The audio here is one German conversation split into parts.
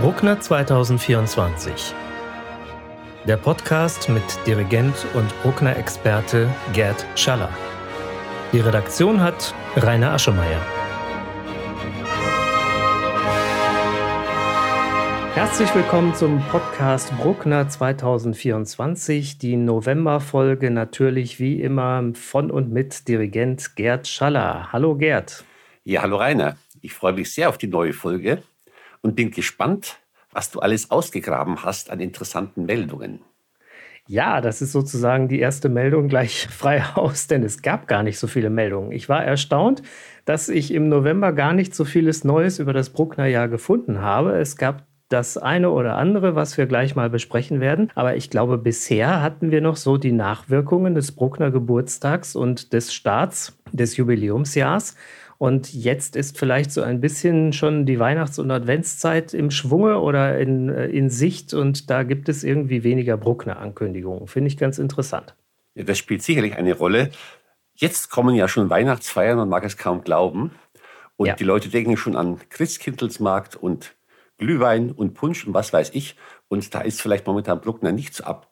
Bruckner 2024. Der Podcast mit Dirigent und Bruckner-Experte Gerd Schaller. Die Redaktion hat Rainer Aschemeyer. Herzlich willkommen zum Podcast Bruckner 2024, die Novemberfolge natürlich wie immer von und mit Dirigent Gerd Schaller. Hallo Gerd. Ja, hallo Rainer. Ich freue mich sehr auf die neue Folge und bin gespannt, was du alles ausgegraben hast an interessanten Meldungen. Ja, das ist sozusagen die erste Meldung gleich frei Haus, denn es gab gar nicht so viele Meldungen. Ich war erstaunt, dass ich im November gar nicht so vieles Neues über das Bruckner Jahr gefunden habe. Es gab das eine oder andere, was wir gleich mal besprechen werden. Aber ich glaube, bisher hatten wir noch so die Nachwirkungen des Bruckner Geburtstags und des Starts des Jubiläumsjahrs. Und jetzt ist vielleicht so ein bisschen schon die Weihnachts- und Adventszeit im Schwunge oder in, äh, in Sicht und da gibt es irgendwie weniger Bruckner-Ankündigungen. Finde ich ganz interessant. Ja, das spielt sicherlich eine Rolle. Jetzt kommen ja schon Weihnachtsfeiern und mag es kaum glauben. Und ja. die Leute denken schon an Christkindlesmarkt und Glühwein und Punsch und was weiß ich. Und da ist vielleicht momentan Bruckner nicht so up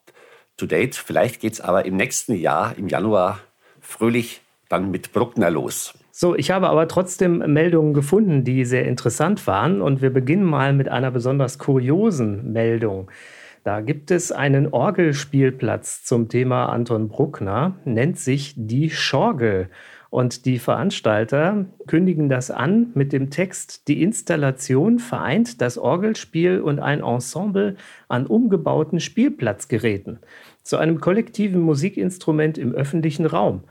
to date. Vielleicht geht es aber im nächsten Jahr, im Januar, fröhlich dann mit Bruckner los. So, ich habe aber trotzdem Meldungen gefunden, die sehr interessant waren. Und wir beginnen mal mit einer besonders kuriosen Meldung. Da gibt es einen Orgelspielplatz zum Thema Anton Bruckner, nennt sich Die Schorgel. Und die Veranstalter kündigen das an mit dem Text, die Installation vereint das Orgelspiel und ein Ensemble an umgebauten Spielplatzgeräten zu einem kollektiven Musikinstrument im öffentlichen Raum.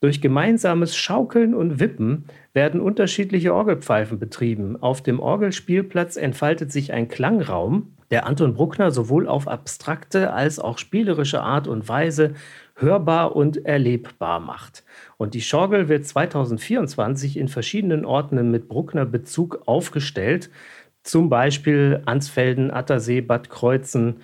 Durch gemeinsames Schaukeln und Wippen werden unterschiedliche Orgelpfeifen betrieben. Auf dem Orgelspielplatz entfaltet sich ein Klangraum, der Anton Bruckner sowohl auf abstrakte als auch spielerische Art und Weise hörbar und erlebbar macht. Und die Schorgel wird 2024 in verschiedenen Orten mit Bruckner Bezug aufgestellt, zum Beispiel Ansfelden, Attersee, Bad Kreuzen,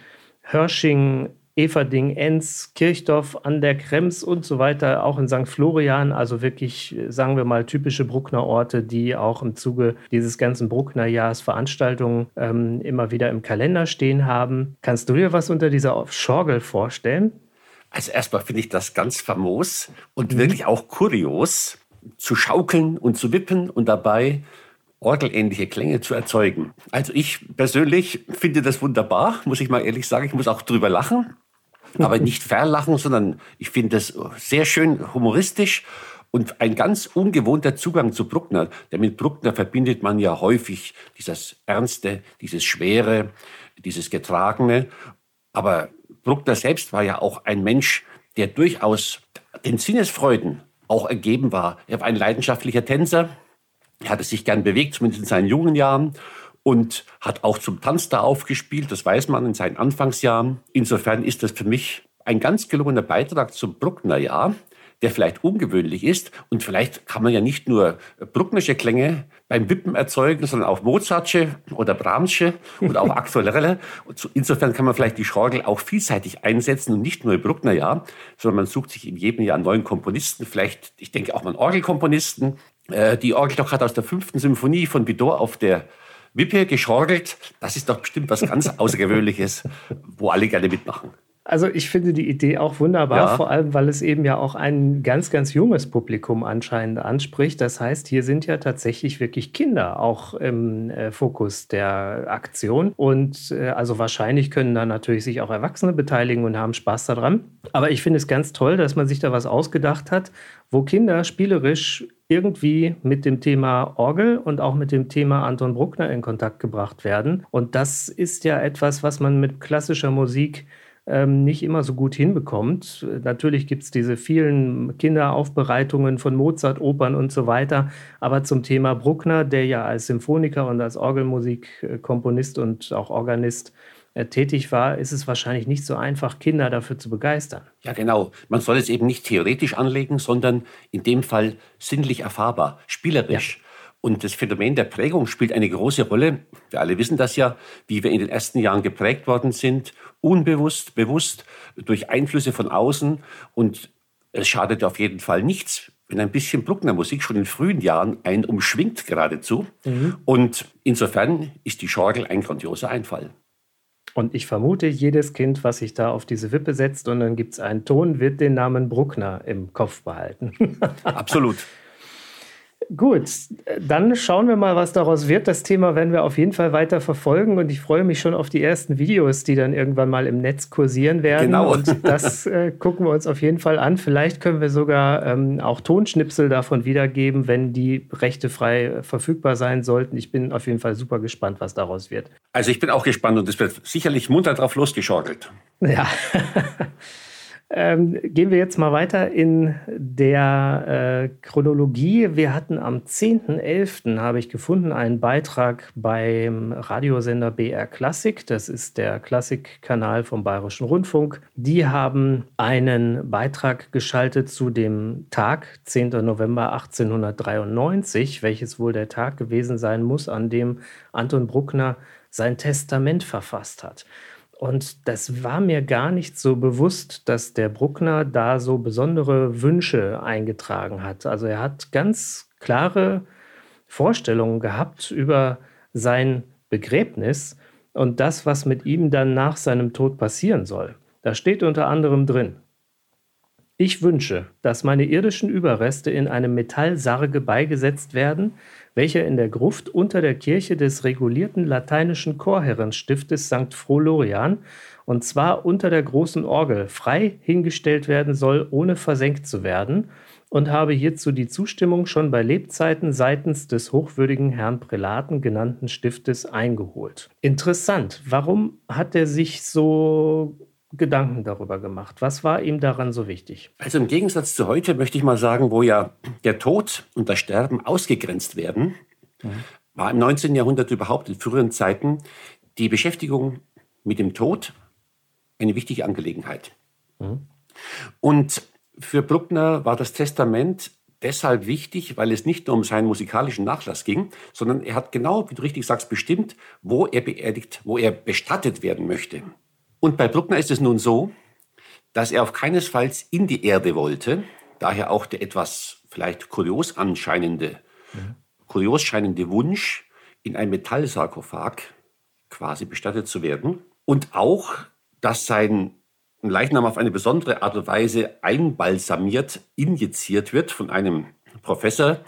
Hörsching, Everding, Enz, Kirchdorf an der Krems und so weiter, auch in St. Florian, also wirklich, sagen wir mal, typische Bruckner Orte, die auch im Zuge dieses ganzen Bruckner Jahres Veranstaltungen ähm, immer wieder im Kalender stehen haben. Kannst du dir was unter dieser Schorgel vorstellen? Also erstmal finde ich das ganz famos und mhm. wirklich auch kurios, zu schaukeln und zu wippen und dabei orgelähnliche Klänge zu erzeugen. Also ich persönlich finde das wunderbar, muss ich mal ehrlich sagen. Ich muss auch drüber lachen, aber nicht verlachen, sondern ich finde das sehr schön humoristisch und ein ganz ungewohnter Zugang zu Bruckner. Denn mit Bruckner verbindet man ja häufig dieses Ernste, dieses Schwere, dieses Getragene. Aber Bruckner selbst war ja auch ein Mensch, der durchaus den Sinnesfreuden auch ergeben war. Er war ein leidenschaftlicher Tänzer, er hatte sich gern bewegt, zumindest in seinen jungen Jahren und hat auch zum Tanz da aufgespielt, das weiß man in seinen Anfangsjahren. Insofern ist das für mich ein ganz gelungener Beitrag zum Bruckner Jahr, der vielleicht ungewöhnlich ist. Und vielleicht kann man ja nicht nur Brucknersche Klänge beim Wippen erzeugen, sondern auch Mozartsche oder Brahmsche oder auch aktuellere. Insofern kann man vielleicht die Schorgel auch vielseitig einsetzen und nicht nur im Bruckner Jahr, sondern man sucht sich in jedem Jahr einen neuen Komponisten, vielleicht, ich denke auch mal einen Orgelkomponisten, äh, die Orgel doch hat aus der fünften Symphonie von Bidot auf der Wippe geschorgelt. Das ist doch bestimmt was ganz Außergewöhnliches, wo alle gerne mitmachen. Also ich finde die Idee auch wunderbar, ja. vor allem weil es eben ja auch ein ganz, ganz junges Publikum anscheinend anspricht. Das heißt, hier sind ja tatsächlich wirklich Kinder auch im äh, Fokus der Aktion. Und äh, also wahrscheinlich können da natürlich sich auch Erwachsene beteiligen und haben Spaß daran. Aber ich finde es ganz toll, dass man sich da was ausgedacht hat, wo Kinder spielerisch irgendwie mit dem Thema Orgel und auch mit dem Thema Anton Bruckner in Kontakt gebracht werden. Und das ist ja etwas, was man mit klassischer Musik ähm, nicht immer so gut hinbekommt. Natürlich gibt es diese vielen Kinderaufbereitungen von Mozart, Opern und so weiter. Aber zum Thema Bruckner, der ja als Symphoniker und als Orgelmusikkomponist und auch Organist äh, tätig war, ist es wahrscheinlich nicht so einfach, Kinder dafür zu begeistern. Ja, genau. Man soll es eben nicht theoretisch anlegen, sondern in dem Fall sinnlich erfahrbar, spielerisch. Ja. Und das Phänomen der Prägung spielt eine große Rolle. Wir alle wissen das ja, wie wir in den ersten Jahren geprägt worden sind, unbewusst, bewusst, durch Einflüsse von außen. Und es schadet auf jeden Fall nichts, wenn ein bisschen Bruckner-Musik schon in frühen Jahren einen umschwingt geradezu. Mhm. Und insofern ist die Schorgel ein grandioser Einfall. Und ich vermute, jedes Kind, was sich da auf diese Wippe setzt und dann gibt es einen Ton, wird den Namen Bruckner im Kopf behalten. Absolut. Gut, dann schauen wir mal, was daraus wird. Das Thema werden wir auf jeden Fall weiter verfolgen und ich freue mich schon auf die ersten Videos, die dann irgendwann mal im Netz kursieren werden. Genau. Und das äh, gucken wir uns auf jeden Fall an. Vielleicht können wir sogar ähm, auch Tonschnipsel davon wiedergeben, wenn die Rechte frei verfügbar sein sollten. Ich bin auf jeden Fall super gespannt, was daraus wird. Also ich bin auch gespannt und es wird sicherlich munter drauf losgeschorgelt. Ja. Ähm, gehen wir jetzt mal weiter in der äh, Chronologie. Wir hatten am 10.11. habe ich gefunden einen Beitrag beim Radiosender BR Klassik. Das ist der Klassikkanal vom Bayerischen Rundfunk. Die haben einen Beitrag geschaltet zu dem Tag, 10. November 1893, welches wohl der Tag gewesen sein muss, an dem Anton Bruckner sein Testament verfasst hat. Und das war mir gar nicht so bewusst, dass der Bruckner da so besondere Wünsche eingetragen hat. Also er hat ganz klare Vorstellungen gehabt über sein Begräbnis und das, was mit ihm dann nach seinem Tod passieren soll. Da steht unter anderem drin, ich wünsche, dass meine irdischen Überreste in einem Metallsarge beigesetzt werden, welcher in der Gruft unter der Kirche des regulierten lateinischen Chorherrenstiftes St. Frohlorian, und zwar unter der großen Orgel, frei hingestellt werden soll, ohne versenkt zu werden, und habe hierzu die Zustimmung schon bei Lebzeiten seitens des hochwürdigen Herrn Prälaten genannten Stiftes eingeholt. Interessant, warum hat er sich so Gedanken darüber gemacht? Was war ihm daran so wichtig? Also im Gegensatz zu heute möchte ich mal sagen, wo ja der Tod und das Sterben ausgegrenzt werden, mhm. war im 19. Jahrhundert überhaupt in früheren Zeiten die Beschäftigung mit dem Tod eine wichtige Angelegenheit. Mhm. Und für Bruckner war das Testament deshalb wichtig, weil es nicht nur um seinen musikalischen Nachlass ging, sondern er hat genau, wie du richtig sagst, bestimmt, wo er beerdigt, wo er bestattet werden möchte. Und bei Bruckner ist es nun so, dass er auf keinesfalls in die Erde wollte, daher auch der etwas vielleicht kurios anscheinende, mhm. kurios scheinende Wunsch, in ein Metallsarkophag quasi bestattet zu werden. Und auch, dass sein Leichnam auf eine besondere Art und Weise einbalsamiert, injiziert wird von einem Professor,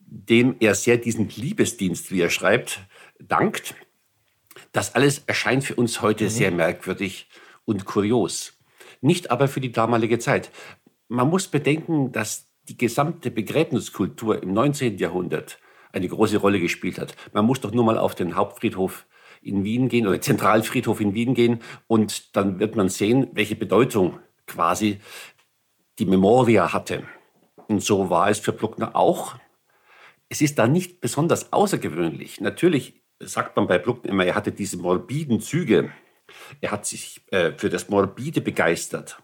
dem er sehr diesen Liebesdienst, wie er schreibt, dankt. Das alles erscheint für uns heute mhm. sehr merkwürdig und kurios. Nicht aber für die damalige Zeit. Man muss bedenken, dass die gesamte Begräbniskultur im 19. Jahrhundert eine große Rolle gespielt hat. Man muss doch nur mal auf den Hauptfriedhof in Wien gehen oder Zentralfriedhof in Wien gehen und dann wird man sehen, welche Bedeutung quasi die Memoria hatte. Und so war es für Bruckner auch. Es ist da nicht besonders außergewöhnlich. Natürlich sagt man bei Bruckner immer, er hatte diese morbiden Züge. Er hat sich äh, für das Morbide begeistert.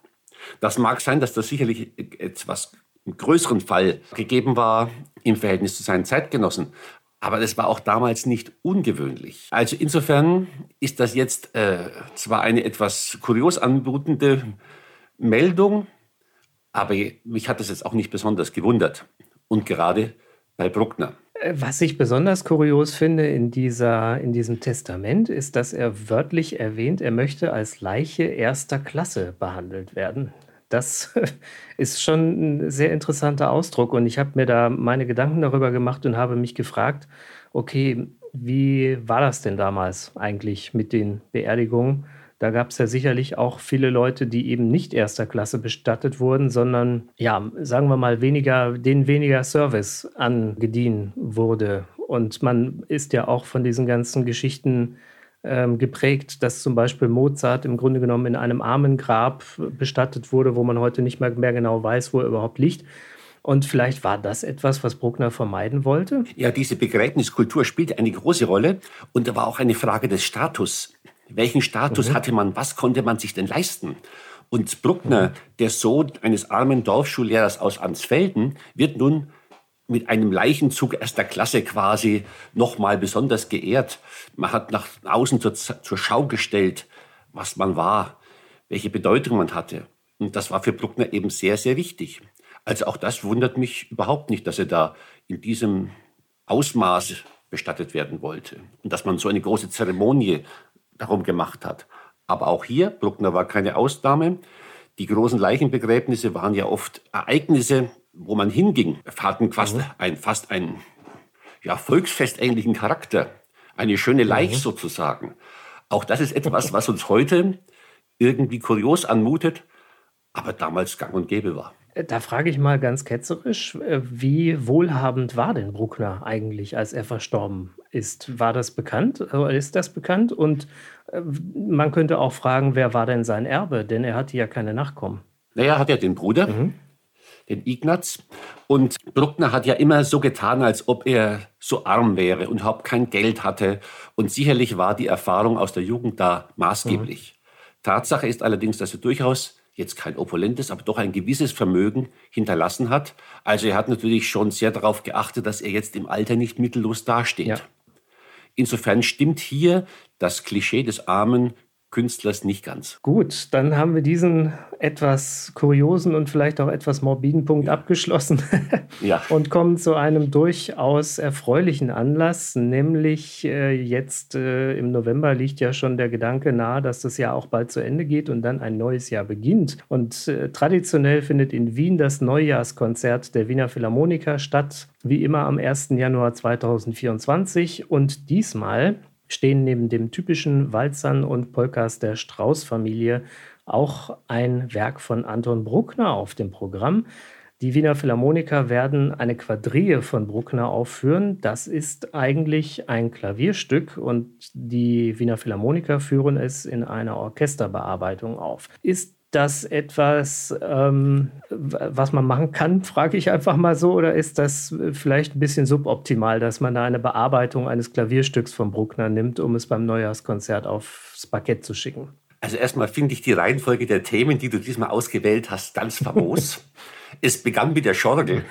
Das mag sein, dass das sicherlich etwas im größeren Fall gegeben war im Verhältnis zu seinen Zeitgenossen. Aber das war auch damals nicht ungewöhnlich. Also insofern ist das jetzt äh, zwar eine etwas kurios anmutende Meldung, aber mich hat das jetzt auch nicht besonders gewundert. Und gerade bei Bruckner. Was ich besonders kurios finde in, dieser, in diesem Testament, ist, dass er wörtlich erwähnt, er möchte als Leiche erster Klasse behandelt werden. Das ist schon ein sehr interessanter Ausdruck und ich habe mir da meine Gedanken darüber gemacht und habe mich gefragt, okay, wie war das denn damals eigentlich mit den Beerdigungen? Da gab es ja sicherlich auch viele Leute, die eben nicht erster Klasse bestattet wurden, sondern ja, sagen wir mal, weniger, denen weniger Service angedient wurde. Und man ist ja auch von diesen ganzen Geschichten ähm, geprägt, dass zum Beispiel Mozart im Grunde genommen in einem Armengrab bestattet wurde, wo man heute nicht mehr, mehr genau weiß, wo er überhaupt liegt. Und vielleicht war das etwas, was Bruckner vermeiden wollte? Ja, diese Begräbniskultur spielte eine große Rolle und da war auch eine Frage des Status. Welchen Status mhm. hatte man? Was konnte man sich denn leisten? Und Bruckner, mhm. der Sohn eines armen Dorfschullehrers aus Ansfelden, wird nun mit einem Leichenzug erster Klasse quasi nochmal besonders geehrt. Man hat nach außen zur, zur Schau gestellt, was man war, welche Bedeutung man hatte. Und das war für Bruckner eben sehr, sehr wichtig. Also auch das wundert mich überhaupt nicht, dass er da in diesem Ausmaß bestattet werden wollte und dass man so eine große Zeremonie darum gemacht hat. Aber auch hier, Bruckner war keine Ausnahme. Die großen Leichenbegräbnisse waren ja oft Ereignisse, wo man hinging, hatten fast, mhm. ein, fast einen ja, volksfestähnlichen Charakter. Eine schöne Leich mhm. sozusagen. Auch das ist etwas, was uns heute irgendwie kurios anmutet, aber damals gang und gäbe war. Da frage ich mal ganz ketzerisch, äh, wie wohlhabend war denn Bruckner eigentlich, als er verstorben ist? War das bekannt? Oder ist das bekannt? Und äh, man könnte auch fragen, wer war denn sein Erbe? Denn er hatte ja keine Nachkommen. Naja, er hat ja den Bruder, mhm. den Ignaz. Und Bruckner hat ja immer so getan, als ob er so arm wäre und überhaupt kein Geld hatte. Und sicherlich war die Erfahrung aus der Jugend da maßgeblich. Mhm. Tatsache ist allerdings, dass er durchaus jetzt kein opulentes, aber doch ein gewisses Vermögen hinterlassen hat. Also er hat natürlich schon sehr darauf geachtet, dass er jetzt im Alter nicht mittellos dasteht. Ja. Insofern stimmt hier das Klischee des armen Künstlers nicht ganz. Gut, dann haben wir diesen etwas kuriosen und vielleicht auch etwas morbiden Punkt abgeschlossen ja. und kommen zu einem durchaus erfreulichen Anlass, nämlich äh, jetzt äh, im November liegt ja schon der Gedanke nahe, dass das Jahr auch bald zu Ende geht und dann ein neues Jahr beginnt. Und äh, traditionell findet in Wien das Neujahrskonzert der Wiener Philharmoniker statt, wie immer am 1. Januar 2024 und diesmal stehen neben dem typischen Walzern und Polkas der Strauß-Familie auch ein Werk von Anton Bruckner auf dem Programm. Die Wiener Philharmoniker werden eine Quadrille von Bruckner aufführen. Das ist eigentlich ein Klavierstück und die Wiener Philharmoniker führen es in einer Orchesterbearbeitung auf. Ist das etwas, ähm, was man machen kann, frage ich einfach mal so, oder ist das vielleicht ein bisschen suboptimal, dass man da eine Bearbeitung eines Klavierstücks von Bruckner nimmt, um es beim Neujahrskonzert aufs Parkett zu schicken? Also erstmal finde ich die Reihenfolge der Themen, die du diesmal ausgewählt hast, ganz famos. es begann mit der Schorgel.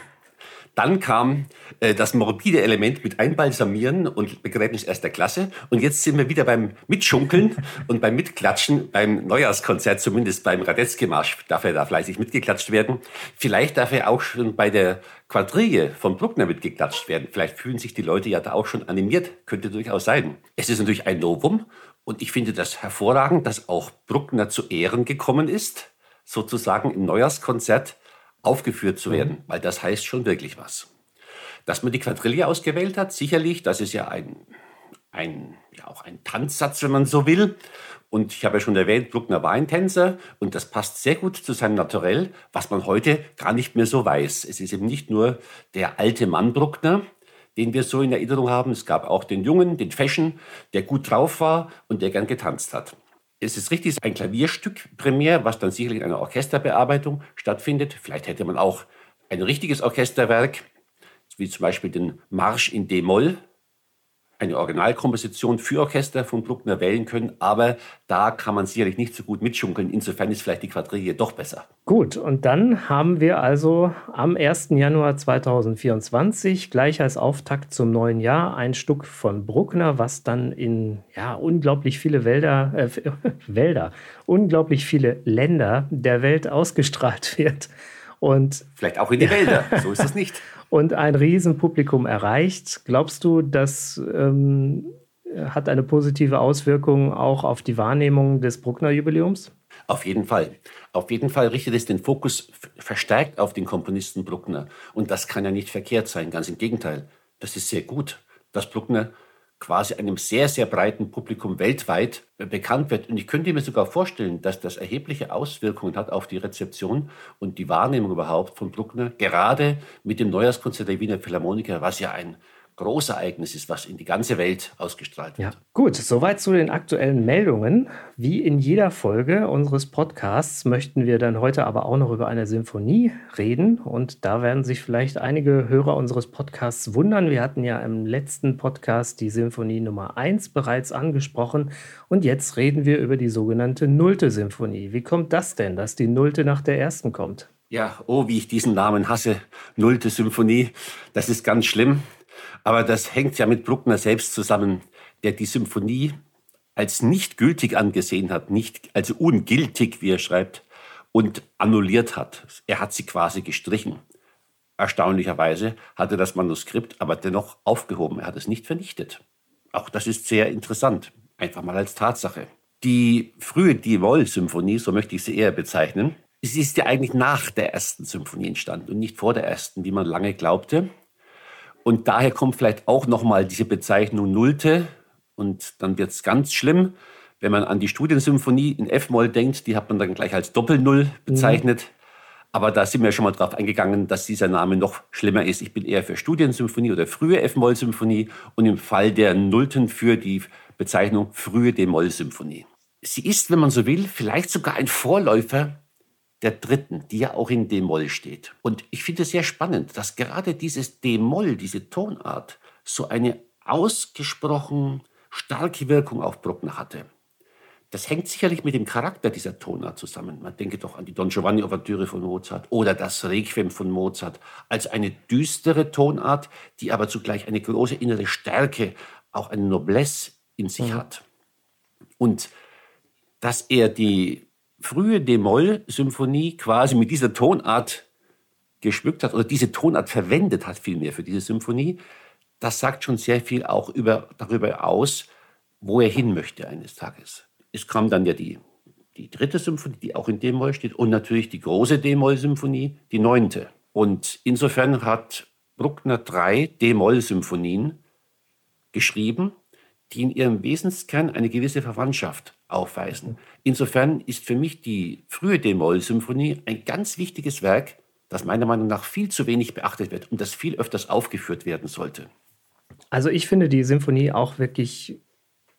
Dann kam äh, das morbide Element mit Einbalsamieren und Begräbnis erster Klasse. Und jetzt sind wir wieder beim Mitschunkeln und beim Mitklatschen beim Neujahrskonzert, zumindest beim Radetzky-Marsch darf er da fleißig mitgeklatscht werden. Vielleicht darf er auch schon bei der Quadrille von Bruckner mitgeklatscht werden. Vielleicht fühlen sich die Leute ja da auch schon animiert. Könnte durchaus sein. Es ist natürlich ein Novum. Und ich finde das hervorragend, dass auch Bruckner zu Ehren gekommen ist, sozusagen im Neujahrskonzert aufgeführt zu werden, mhm. weil das heißt schon wirklich was. Dass man die Quadrille ausgewählt hat, sicherlich, das ist ja ein, ein, ja auch ein Tanzsatz, wenn man so will. Und ich habe ja schon erwähnt, Bruckner war ein Tänzer und das passt sehr gut zu seinem Naturell, was man heute gar nicht mehr so weiß. Es ist eben nicht nur der alte Mann Bruckner, den wir so in Erinnerung haben. Es gab auch den Jungen, den Fashion, der gut drauf war und der gern getanzt hat es ist richtig, ein Klavierstück primär, was dann sicherlich in einer Orchesterbearbeitung stattfindet. Vielleicht hätte man auch ein richtiges Orchesterwerk, wie zum Beispiel den Marsch in D-Moll eine Originalkomposition für Orchester von Bruckner wählen können, aber da kann man sicherlich nicht so gut mitschunkeln. Insofern ist vielleicht die Quadrille doch besser. Gut, und dann haben wir also am 1. Januar 2024 gleich als Auftakt zum neuen Jahr ein Stück von Bruckner, was dann in ja, unglaublich viele Wälder, äh, Wälder, unglaublich viele Länder der Welt ausgestrahlt wird. Und vielleicht auch in die Wälder, so ist es nicht und ein Riesenpublikum erreicht. Glaubst du, das ähm, hat eine positive Auswirkung auch auf die Wahrnehmung des Bruckner-Jubiläums? Auf jeden Fall. Auf jeden Fall richtet es den Fokus verstärkt auf den Komponisten Bruckner. Und das kann ja nicht verkehrt sein. Ganz im Gegenteil. Das ist sehr gut, dass Bruckner quasi einem sehr, sehr breiten Publikum weltweit bekannt wird. Und ich könnte mir sogar vorstellen, dass das erhebliche Auswirkungen hat auf die Rezeption und die Wahrnehmung überhaupt von Bruckner, gerade mit dem Neujahrskonzert der Wiener Philharmoniker, was ja ein Großereignis ist, was in die ganze Welt ausgestrahlt wird. Ja. Gut, soweit zu den aktuellen Meldungen. Wie in jeder Folge unseres Podcasts möchten wir dann heute aber auch noch über eine Symphonie reden. Und da werden sich vielleicht einige Hörer unseres Podcasts wundern. Wir hatten ja im letzten Podcast die Symphonie Nummer 1 bereits angesprochen. Und jetzt reden wir über die sogenannte Nullte Symphonie. Wie kommt das denn, dass die Nullte nach der ersten kommt? Ja, oh, wie ich diesen Namen hasse. Nullte Symphonie. Das ist ganz schlimm. Aber das hängt ja mit Bruckner selbst zusammen, der die Symphonie als nicht gültig angesehen hat, nicht, also ungültig, wie er schreibt, und annulliert hat. Er hat sie quasi gestrichen. Erstaunlicherweise hat er das Manuskript aber dennoch aufgehoben. Er hat es nicht vernichtet. Auch das ist sehr interessant, einfach mal als Tatsache. Die frühe D-Moll-Symphonie, so möchte ich sie eher bezeichnen, sie ist ja eigentlich nach der ersten Symphonie entstanden und nicht vor der ersten, wie man lange glaubte. Und daher kommt vielleicht auch nochmal diese Bezeichnung Nullte. Und dann wird es ganz schlimm, wenn man an die Studiensymphonie in F-Moll denkt. Die hat man dann gleich als Doppel-Null bezeichnet. Mhm. Aber da sind wir schon mal drauf eingegangen, dass dieser Name noch schlimmer ist. Ich bin eher für Studiensymphonie oder frühe F-Moll-Symphonie und im Fall der Nullten für die Bezeichnung frühe D-Moll-Symphonie. Sie ist, wenn man so will, vielleicht sogar ein Vorläufer der dritten, die ja auch in D-Moll steht. Und ich finde es sehr spannend, dass gerade dieses D-Moll, diese Tonart, so eine ausgesprochen starke Wirkung auf Bruckner hatte. Das hängt sicherlich mit dem Charakter dieser Tonart zusammen. Man denke doch an die Don Giovanni Ouvertüre von Mozart oder das Requiem von Mozart als eine düstere Tonart, die aber zugleich eine große innere Stärke, auch eine Noblesse in sich mhm. hat. Und dass er die frühe D-Moll-Symphonie quasi mit dieser Tonart geschmückt hat oder diese Tonart verwendet hat vielmehr für diese Symphonie, das sagt schon sehr viel auch über, darüber aus, wo er hin möchte eines Tages es kam dann ja die, die dritte Symphonie, die auch in D-Moll steht, und natürlich die große D-Moll-Symphonie, die neunte. Und insofern hat Bruckner drei D-Moll-Symphonien geschrieben, die in ihrem Wesenskern eine gewisse Verwandtschaft aufweisen. Insofern ist für mich die frühe D-Moll-Symphonie ein ganz wichtiges Werk, das meiner Meinung nach viel zu wenig beachtet wird und das viel öfters aufgeführt werden sollte. Also ich finde die Symphonie auch wirklich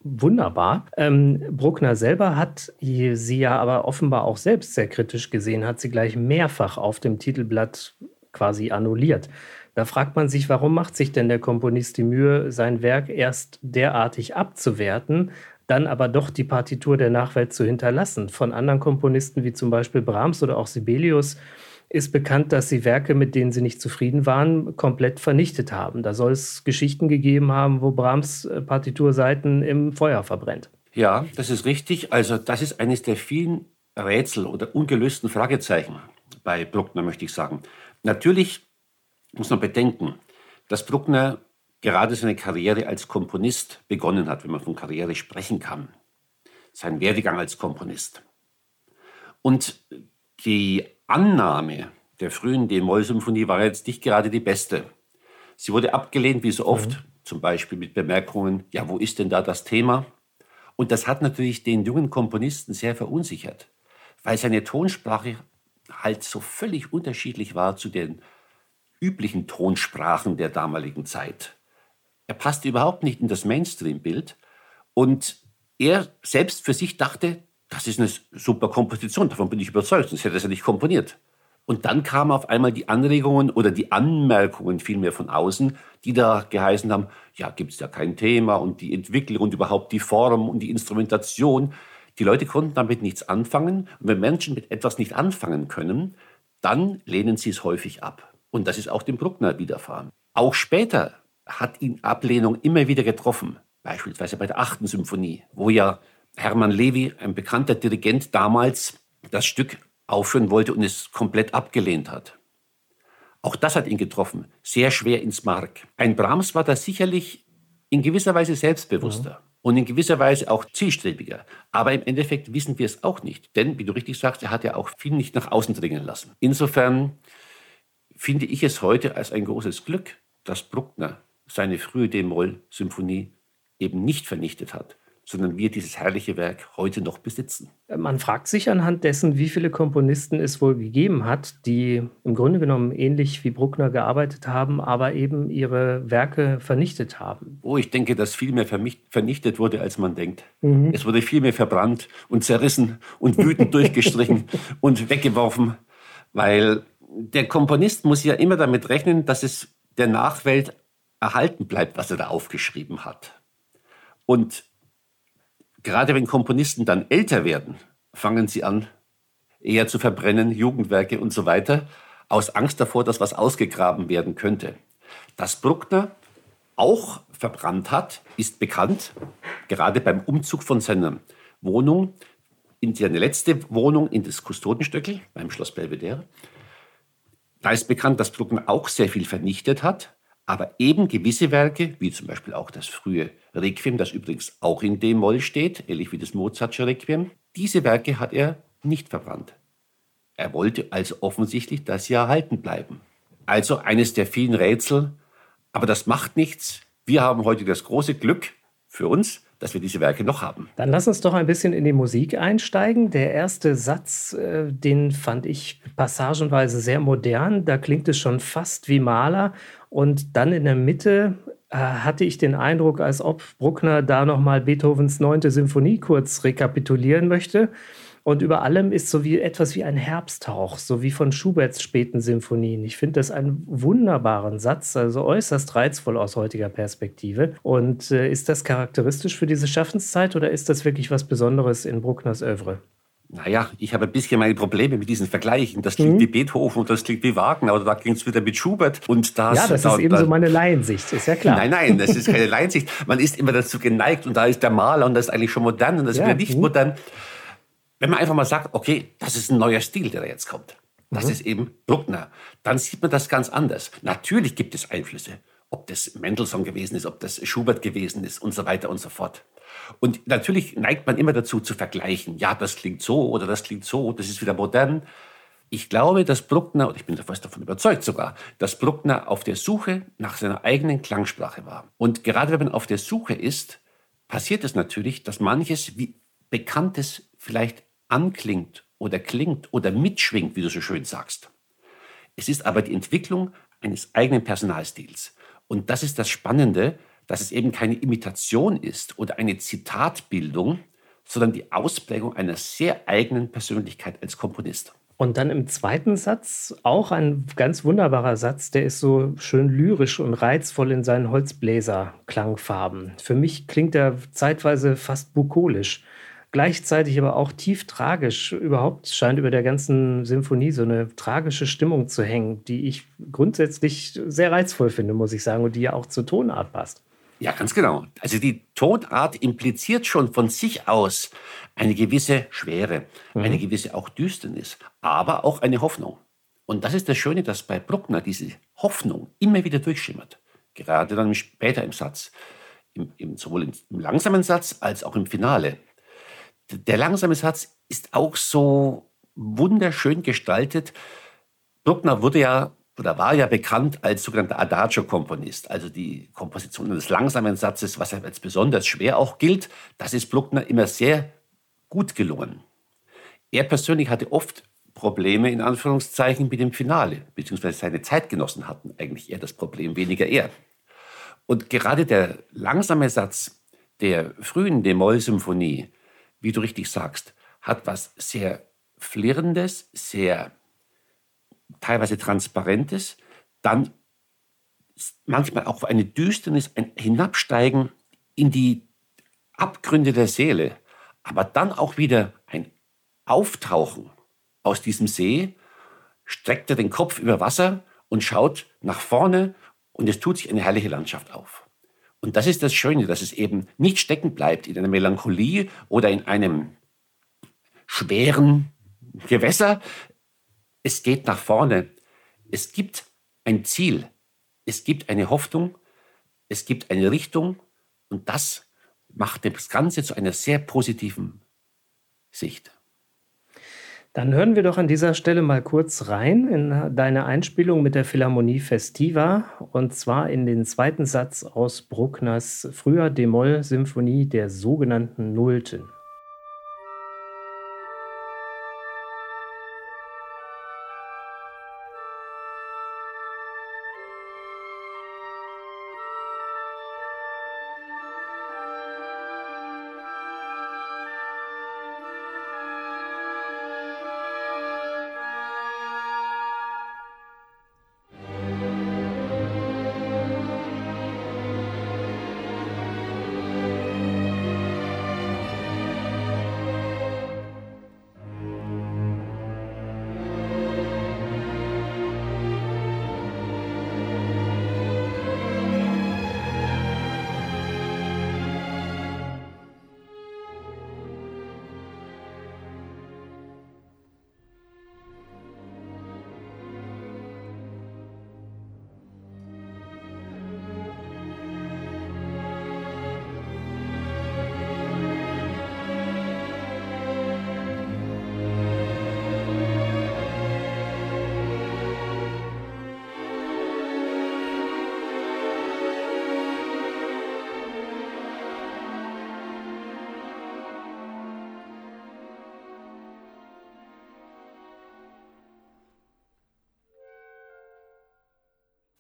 wunderbar. Ähm, Bruckner selber hat sie ja aber offenbar auch selbst sehr kritisch gesehen, hat sie gleich mehrfach auf dem Titelblatt quasi annulliert. Da fragt man sich, warum macht sich denn der Komponist die Mühe, sein Werk erst derartig abzuwerten, dann aber doch die Partitur der Nachwelt zu hinterlassen. Von anderen Komponisten wie zum Beispiel Brahms oder auch Sibelius ist bekannt, dass sie Werke, mit denen sie nicht zufrieden waren, komplett vernichtet haben. Da soll es Geschichten gegeben haben, wo Brahms äh, Partiturseiten im Feuer verbrennt. Ja, das ist richtig. Also das ist eines der vielen Rätsel oder ungelösten Fragezeichen bei Bruckner, möchte ich sagen. Natürlich muss man bedenken, dass Bruckner gerade seine Karriere als Komponist begonnen hat, wenn man von Karriere sprechen kann. Sein Werdegang als Komponist. Und die Annahme der frühen D-Moll-Symphonie war jetzt nicht gerade die beste. Sie wurde abgelehnt, wie so oft, mhm. zum Beispiel mit Bemerkungen, ja, wo ist denn da das Thema? Und das hat natürlich den jungen Komponisten sehr verunsichert, weil seine Tonsprache halt so völlig unterschiedlich war zu den üblichen Tonsprachen der damaligen Zeit. Er passte überhaupt nicht in das Mainstream-Bild und er selbst für sich dachte, das ist eine super Komposition, davon bin ich überzeugt, sonst hätte er es ja nicht komponiert. Und dann kamen auf einmal die Anregungen oder die Anmerkungen vielmehr von außen, die da geheißen haben, ja, gibt es ja kein Thema und die Entwicklung und überhaupt die Form und die Instrumentation. Die Leute konnten damit nichts anfangen. Und wenn Menschen mit etwas nicht anfangen können, dann lehnen sie es häufig ab. Und das ist auch dem Bruckner widerfahren. Auch später hat ihn Ablehnung immer wieder getroffen. Beispielsweise bei der achten Symphonie, wo ja Hermann Levi, ein bekannter Dirigent damals, das Stück aufführen wollte und es komplett abgelehnt hat. Auch das hat ihn getroffen, sehr schwer ins Mark. Ein Brahms war da sicherlich in gewisser Weise selbstbewusster ja. und in gewisser Weise auch zielstrebiger. Aber im Endeffekt wissen wir es auch nicht. Denn, wie du richtig sagst, er hat ja auch viel nicht nach außen dringen lassen. Insofern finde ich es heute als ein großes Glück, dass Bruckner seine frühe D-Moll-Symphonie eben nicht vernichtet hat, sondern wir dieses herrliche Werk heute noch besitzen. Man fragt sich anhand dessen, wie viele Komponisten es wohl gegeben hat, die im Grunde genommen ähnlich wie Bruckner gearbeitet haben, aber eben ihre Werke vernichtet haben. Oh, ich denke, dass viel mehr vernichtet wurde, als man denkt. Mhm. Es wurde viel mehr verbrannt und zerrissen und wütend durchgestrichen und weggeworfen, weil der Komponist muss ja immer damit rechnen, dass es der Nachwelt erhalten bleibt, was er da aufgeschrieben hat. Und gerade wenn Komponisten dann älter werden, fangen sie an, eher zu verbrennen, Jugendwerke und so weiter, aus Angst davor, dass was ausgegraben werden könnte. Dass Bruckner auch verbrannt hat, ist bekannt. Gerade beim Umzug von seiner Wohnung in seine letzte Wohnung in das Kustodenstöckel beim Schloss Belvedere. Da ist bekannt, dass Bruckner auch sehr viel vernichtet hat, aber eben gewisse Werke, wie zum Beispiel auch das frühe Requiem, das übrigens auch in D-Moll steht, ähnlich wie das Mozartsche Requiem, diese Werke hat er nicht verbrannt. Er wollte also offensichtlich, dass sie erhalten bleiben. Also eines der vielen Rätsel, aber das macht nichts. Wir haben heute das große Glück für uns, dass wir diese Werke noch haben. Dann lass uns doch ein bisschen in die Musik einsteigen. Der erste Satz, äh, den fand ich passagenweise sehr modern. Da klingt es schon fast wie Maler. Und dann in der Mitte äh, hatte ich den Eindruck, als ob Bruckner da nochmal Beethovens neunte Symphonie kurz rekapitulieren möchte. Und über allem ist so wie etwas wie ein Herbsthauch, so wie von Schuberts späten Symphonien. Ich finde das einen wunderbaren Satz, also äußerst reizvoll aus heutiger Perspektive. Und äh, ist das charakteristisch für diese Schaffenszeit oder ist das wirklich was Besonderes in Bruckners Övre? Naja, ich habe ein bisschen meine Probleme mit diesen Vergleichen. Das klingt mhm. wie Beethoven und das klingt wie Wagner oder da klingt es wieder mit Schubert. Und das, ja, das da, ist eben da, so meine Laiensicht, ist ja klar. Nein, nein, das ist keine Laiensicht. Man ist immer dazu geneigt und da ist der Maler und das ist eigentlich schon modern und das ist ja. wieder nicht mhm. modern wenn man einfach mal sagt, okay, das ist ein neuer Stil, der da jetzt kommt. Das mhm. ist eben Bruckner. Dann sieht man das ganz anders. Natürlich gibt es Einflüsse. Ob das Mendelssohn gewesen ist, ob das Schubert gewesen ist und so weiter und so fort. Und natürlich neigt man immer dazu zu vergleichen. Ja, das klingt so oder das klingt so, das ist wieder modern. Ich glaube, dass Bruckner, und ich bin fast davon überzeugt sogar, dass Bruckner auf der Suche nach seiner eigenen Klangsprache war. Und gerade wenn man auf der Suche ist, passiert es natürlich, dass manches wie Bekanntes vielleicht anklingt oder klingt oder mitschwingt, wie du so schön sagst. Es ist aber die Entwicklung eines eigenen Personalstils. Und das ist das Spannende, dass es eben keine Imitation ist oder eine Zitatbildung, sondern die Ausprägung einer sehr eigenen Persönlichkeit als Komponist. Und dann im zweiten Satz auch ein ganz wunderbarer Satz, der ist so schön lyrisch und reizvoll in seinen Holzbläser-Klangfarben. Für mich klingt er zeitweise fast bukolisch gleichzeitig aber auch tief tragisch. Überhaupt scheint über der ganzen Symphonie so eine tragische Stimmung zu hängen, die ich grundsätzlich sehr reizvoll finde, muss ich sagen, und die ja auch zur Tonart passt. Ja, ganz genau. Also die Tonart impliziert schon von sich aus eine gewisse Schwere, mhm. eine gewisse auch Düsternis, aber auch eine Hoffnung. Und das ist das Schöne, dass bei Bruckner diese Hoffnung immer wieder durchschimmert. Gerade dann später im Satz, im, im, sowohl im langsamen Satz als auch im Finale der langsame Satz ist auch so wunderschön gestaltet. Bruckner wurde ja oder war ja bekannt als sogenannter Adagio-Komponist, also die Komposition des langsamen Satzes, was als besonders schwer auch gilt. Das ist Bruckner immer sehr gut gelungen. Er persönlich hatte oft Probleme in Anführungszeichen mit dem Finale, beziehungsweise seine Zeitgenossen hatten eigentlich eher das Problem, weniger er. Und gerade der langsame Satz der frühen D-Moll-Symphonie wie du richtig sagst, hat was sehr Flirrendes, sehr teilweise Transparentes, dann manchmal auch eine Düsternis, ein Hinabsteigen in die Abgründe der Seele, aber dann auch wieder ein Auftauchen aus diesem See, streckt er den Kopf über Wasser und schaut nach vorne und es tut sich eine herrliche Landschaft auf. Und das ist das Schöne, dass es eben nicht stecken bleibt in einer Melancholie oder in einem schweren Gewässer. Es geht nach vorne. Es gibt ein Ziel. Es gibt eine Hoffnung. Es gibt eine Richtung. Und das macht das Ganze zu einer sehr positiven Sicht. Dann hören wir doch an dieser Stelle mal kurz rein in deine Einspielung mit der Philharmonie Festiva und zwar in den zweiten Satz aus Bruckners früher D-Moll-Symphonie der sogenannten Nullten.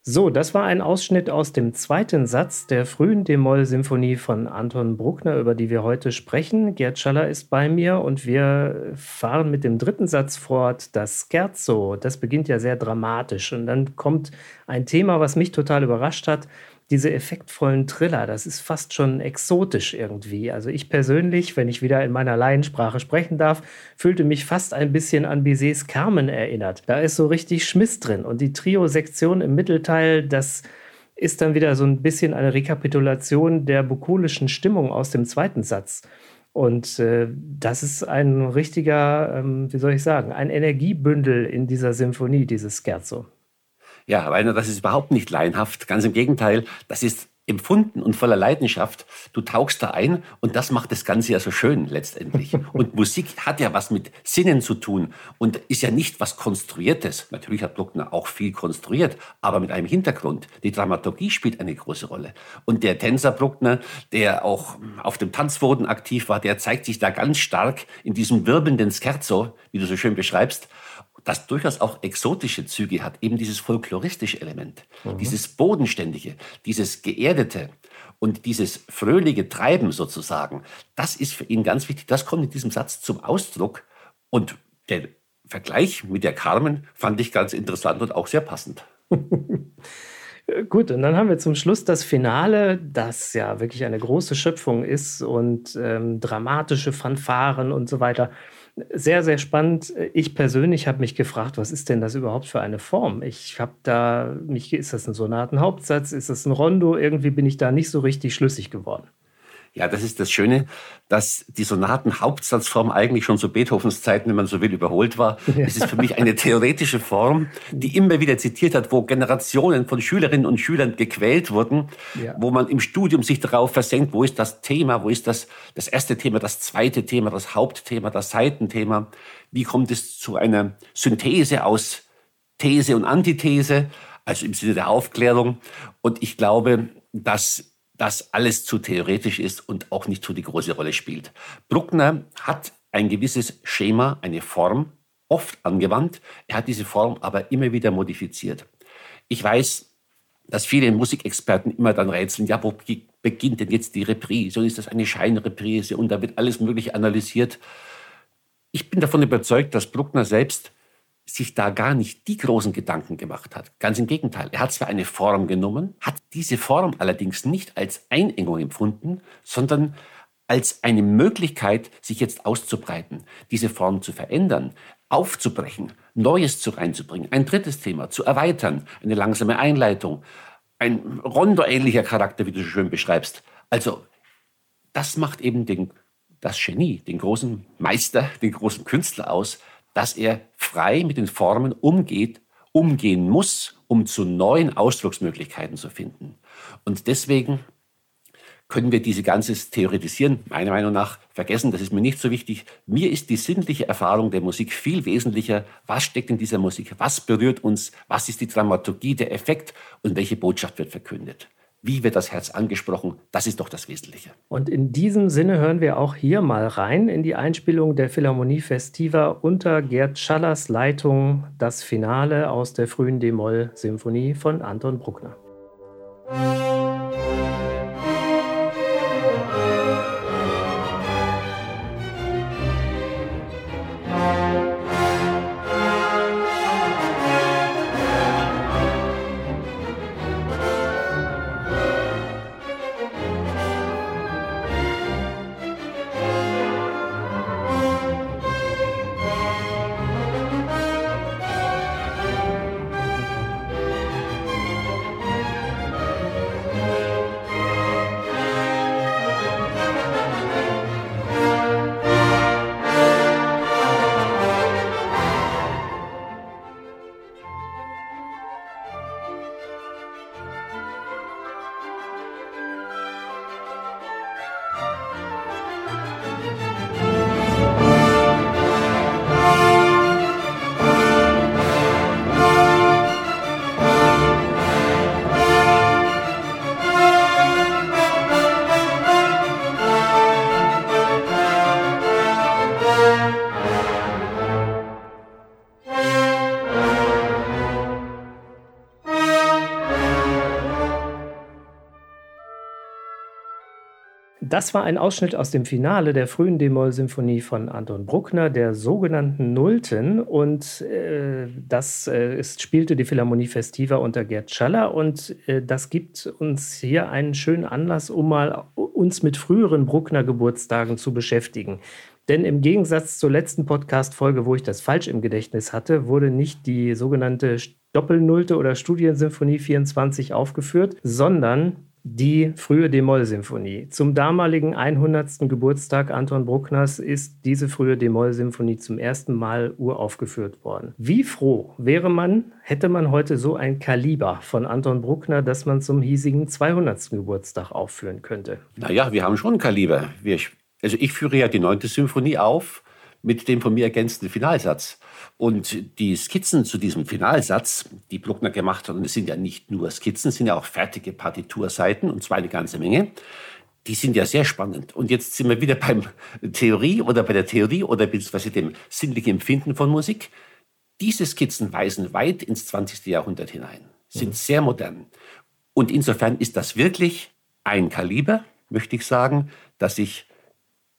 So, das war ein Ausschnitt aus dem zweiten Satz der frühen D-Moll-Symphonie von Anton Bruckner, über die wir heute sprechen. Gerd Schaller ist bei mir und wir fahren mit dem dritten Satz fort. Das Scherzo, das beginnt ja sehr dramatisch und dann kommt ein Thema, was mich total überrascht hat diese effektvollen Triller, das ist fast schon exotisch irgendwie. Also ich persönlich, wenn ich wieder in meiner Laiensprache sprechen darf, fühlte mich fast ein bisschen an Bizets Carmen erinnert. Da ist so richtig Schmiss drin und die Trio-Sektion im Mittelteil, das ist dann wieder so ein bisschen eine Rekapitulation der bukolischen Stimmung aus dem zweiten Satz. Und äh, das ist ein richtiger, ähm, wie soll ich sagen, ein Energiebündel in dieser Symphonie, dieses Scherzo. Ja, Rainer, das ist überhaupt nicht laienhaft. Ganz im Gegenteil, das ist empfunden und voller Leidenschaft. Du tauchst da ein und das macht das Ganze ja so schön letztendlich. Und Musik hat ja was mit Sinnen zu tun und ist ja nicht was Konstruiertes. Natürlich hat Bruckner auch viel konstruiert, aber mit einem Hintergrund. Die Dramaturgie spielt eine große Rolle. Und der Tänzer Bruckner, der auch auf dem Tanzboden aktiv war, der zeigt sich da ganz stark in diesem wirbelnden Scherzo, wie du so schön beschreibst das durchaus auch exotische Züge hat, eben dieses folkloristische Element, mhm. dieses bodenständige, dieses geerdete und dieses fröhliche Treiben sozusagen, das ist für ihn ganz wichtig. Das kommt in diesem Satz zum Ausdruck und der Vergleich mit der Carmen fand ich ganz interessant und auch sehr passend. Gut, und dann haben wir zum Schluss das Finale, das ja wirklich eine große Schöpfung ist und ähm, dramatische Fanfaren und so weiter sehr, sehr spannend. Ich persönlich habe mich gefragt, was ist denn das überhaupt für eine Form? Ich habe da, mich, ist das ein Sonatenhauptsatz, ist das ein Rondo? Irgendwie bin ich da nicht so richtig schlüssig geworden. Ja, das ist das Schöne, dass die Sonaten-Hauptsatzform eigentlich schon zu Beethovens Zeiten, wenn man so will, überholt war. Ja. Es ist für mich eine theoretische Form, die immer wieder zitiert hat, wo Generationen von Schülerinnen und Schülern gequält wurden, ja. wo man im Studium sich darauf versenkt, wo ist das Thema, wo ist das, das erste Thema, das zweite Thema, das Hauptthema, das Seitenthema, wie kommt es zu einer Synthese aus These und Antithese, also im Sinne der Aufklärung. Und ich glaube, dass das alles zu theoretisch ist und auch nicht so die große Rolle spielt. Bruckner hat ein gewisses Schema, eine Form oft angewandt. Er hat diese Form aber immer wieder modifiziert. Ich weiß, dass viele Musikexperten immer dann rätseln, ja, wo beginnt denn jetzt die Reprise? Und ist das eine Scheinreprise? Und da wird alles Mögliche analysiert. Ich bin davon überzeugt, dass Bruckner selbst sich da gar nicht die großen Gedanken gemacht hat. Ganz im Gegenteil. Er hat zwar eine Form genommen, hat diese Form allerdings nicht als Einengung empfunden, sondern als eine Möglichkeit, sich jetzt auszubreiten, diese Form zu verändern, aufzubrechen, Neues zu reinzubringen, ein drittes Thema zu erweitern, eine langsame Einleitung, ein Rondo-ähnlicher Charakter, wie du so schön beschreibst. Also, das macht eben den, das Genie, den großen Meister, den großen Künstler aus, dass er frei mit den Formen umgeht, umgehen muss, um zu neuen Ausdrucksmöglichkeiten zu finden. Und deswegen können wir diese ganze Theoretisieren, meiner Meinung nach, vergessen. Das ist mir nicht so wichtig. Mir ist die sinnliche Erfahrung der Musik viel wesentlicher. Was steckt in dieser Musik? Was berührt uns? Was ist die Dramaturgie, der Effekt? Und welche Botschaft wird verkündet? Wie wird das Herz angesprochen? Das ist doch das Wesentliche. Und in diesem Sinne hören wir auch hier mal rein in die Einspielung der Philharmonie Festiva unter Gerd Schallers Leitung, das Finale aus der frühen D-Moll-Symphonie von Anton Bruckner. Das war ein Ausschnitt aus dem Finale der frühen D-Moll-Symphonie von Anton Bruckner, der sogenannten Nullten. Und äh, das äh, ist, spielte die Philharmonie Festiva unter Gerd Schaller. Und äh, das gibt uns hier einen schönen Anlass, um mal uns mit früheren Bruckner-Geburtstagen zu beschäftigen. Denn im Gegensatz zur letzten Podcast-Folge, wo ich das falsch im Gedächtnis hatte, wurde nicht die sogenannte Doppelnullte oder Studiensymphonie 24 aufgeführt, sondern die frühe D-Moll-Symphonie. Zum damaligen 100. Geburtstag Anton Bruckners ist diese frühe D-Moll-Symphonie zum ersten Mal uraufgeführt worden. Wie froh wäre man, hätte man heute so ein Kaliber von Anton Bruckner, dass man zum hiesigen 200. Geburtstag aufführen könnte? Naja, wir haben schon ein Kaliber. Wir, also ich führe ja die 9. Symphonie auf mit dem von mir ergänzten Finalsatz. Und die Skizzen zu diesem Finalsatz, die Bruckner gemacht hat, und es sind ja nicht nur Skizzen, es sind ja auch fertige Partiturseiten, und zwar eine ganze Menge, die sind ja sehr spannend. Und jetzt sind wir wieder beim Theorie oder bei der Theorie oder beziehungsweise dem sinnlichen Empfinden von Musik. Diese Skizzen weisen weit ins 20. Jahrhundert hinein, sind mhm. sehr modern. Und insofern ist das wirklich ein Kaliber, möchte ich sagen, dass ich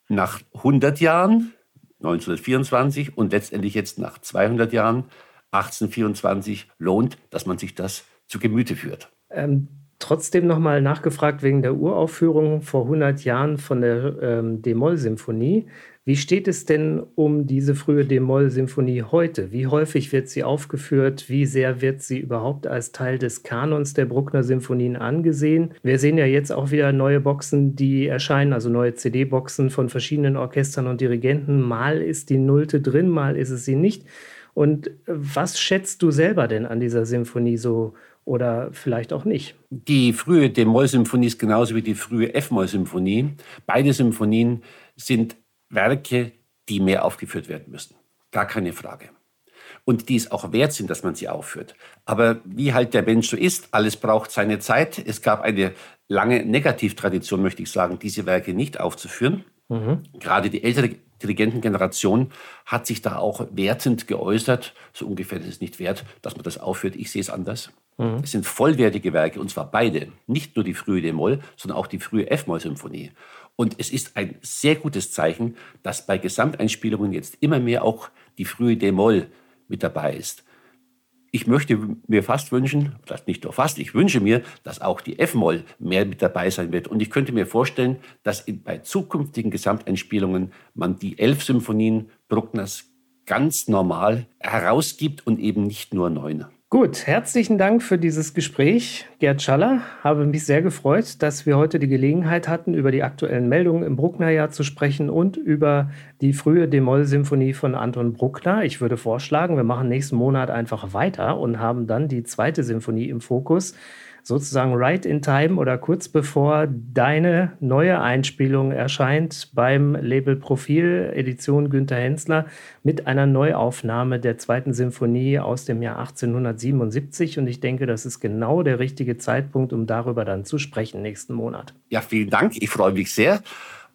nach 100 Jahren 1924 und letztendlich jetzt nach 200 Jahren 1824 lohnt, dass man sich das zu Gemüte führt. Ähm, trotzdem nochmal nachgefragt wegen der Uraufführung vor 100 Jahren von der ähm, D-Moll-Symphonie. Wie steht es denn um diese frühe D-Moll-Symphonie heute? Wie häufig wird sie aufgeführt? Wie sehr wird sie überhaupt als Teil des Kanons der Bruckner-Symphonien angesehen? Wir sehen ja jetzt auch wieder neue Boxen, die erscheinen, also neue CD-Boxen von verschiedenen Orchestern und Dirigenten. Mal ist die Nullte drin, mal ist es sie nicht. Und was schätzt du selber denn an dieser Symphonie so oder vielleicht auch nicht? Die frühe D-Moll-Symphonie ist genauso wie die frühe F-Moll-Symphonie. Beide Symphonien sind Werke, die mehr aufgeführt werden müssen. Gar keine Frage. Und die es auch wert sind, dass man sie aufführt. Aber wie halt der Mensch so ist, alles braucht seine Zeit. Es gab eine lange Negativtradition, möchte ich sagen, diese Werke nicht aufzuführen. Mhm. Gerade die ältere Dirigentengeneration hat sich da auch wertend geäußert. So ungefähr, ist nicht wert, dass man das aufführt. Ich sehe es anders. Mhm. Es sind vollwertige Werke, und zwar beide. Nicht nur die frühe D-Moll, sondern auch die frühe F-Moll-Symphonie. Und es ist ein sehr gutes Zeichen, dass bei Gesamteinspielungen jetzt immer mehr auch die frühe D-Moll mit dabei ist. Ich möchte mir fast wünschen, das nicht nur fast, ich wünsche mir, dass auch die F-Moll mehr mit dabei sein wird. Und ich könnte mir vorstellen, dass in, bei zukünftigen Gesamteinspielungen man die elf Symphonien Bruckners ganz normal herausgibt und eben nicht nur neun. Gut, herzlichen Dank für dieses Gespräch, Gerd Schaller. Habe mich sehr gefreut, dass wir heute die Gelegenheit hatten, über die aktuellen Meldungen im Brucknerjahr zu sprechen und über die frühe D-Moll-Symphonie von Anton Bruckner. Ich würde vorschlagen, wir machen nächsten Monat einfach weiter und haben dann die zweite Symphonie im Fokus sozusagen right in time oder kurz bevor deine neue Einspielung erscheint beim Label Profil Edition Günter Hensler mit einer Neuaufnahme der zweiten Symphonie aus dem Jahr 1877. Und ich denke, das ist genau der richtige Zeitpunkt, um darüber dann zu sprechen nächsten Monat. Ja, vielen Dank. Ich freue mich sehr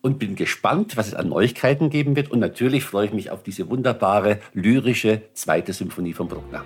und bin gespannt, was es an Neuigkeiten geben wird. Und natürlich freue ich mich auf diese wunderbare lyrische zweite Symphonie von Bruckner.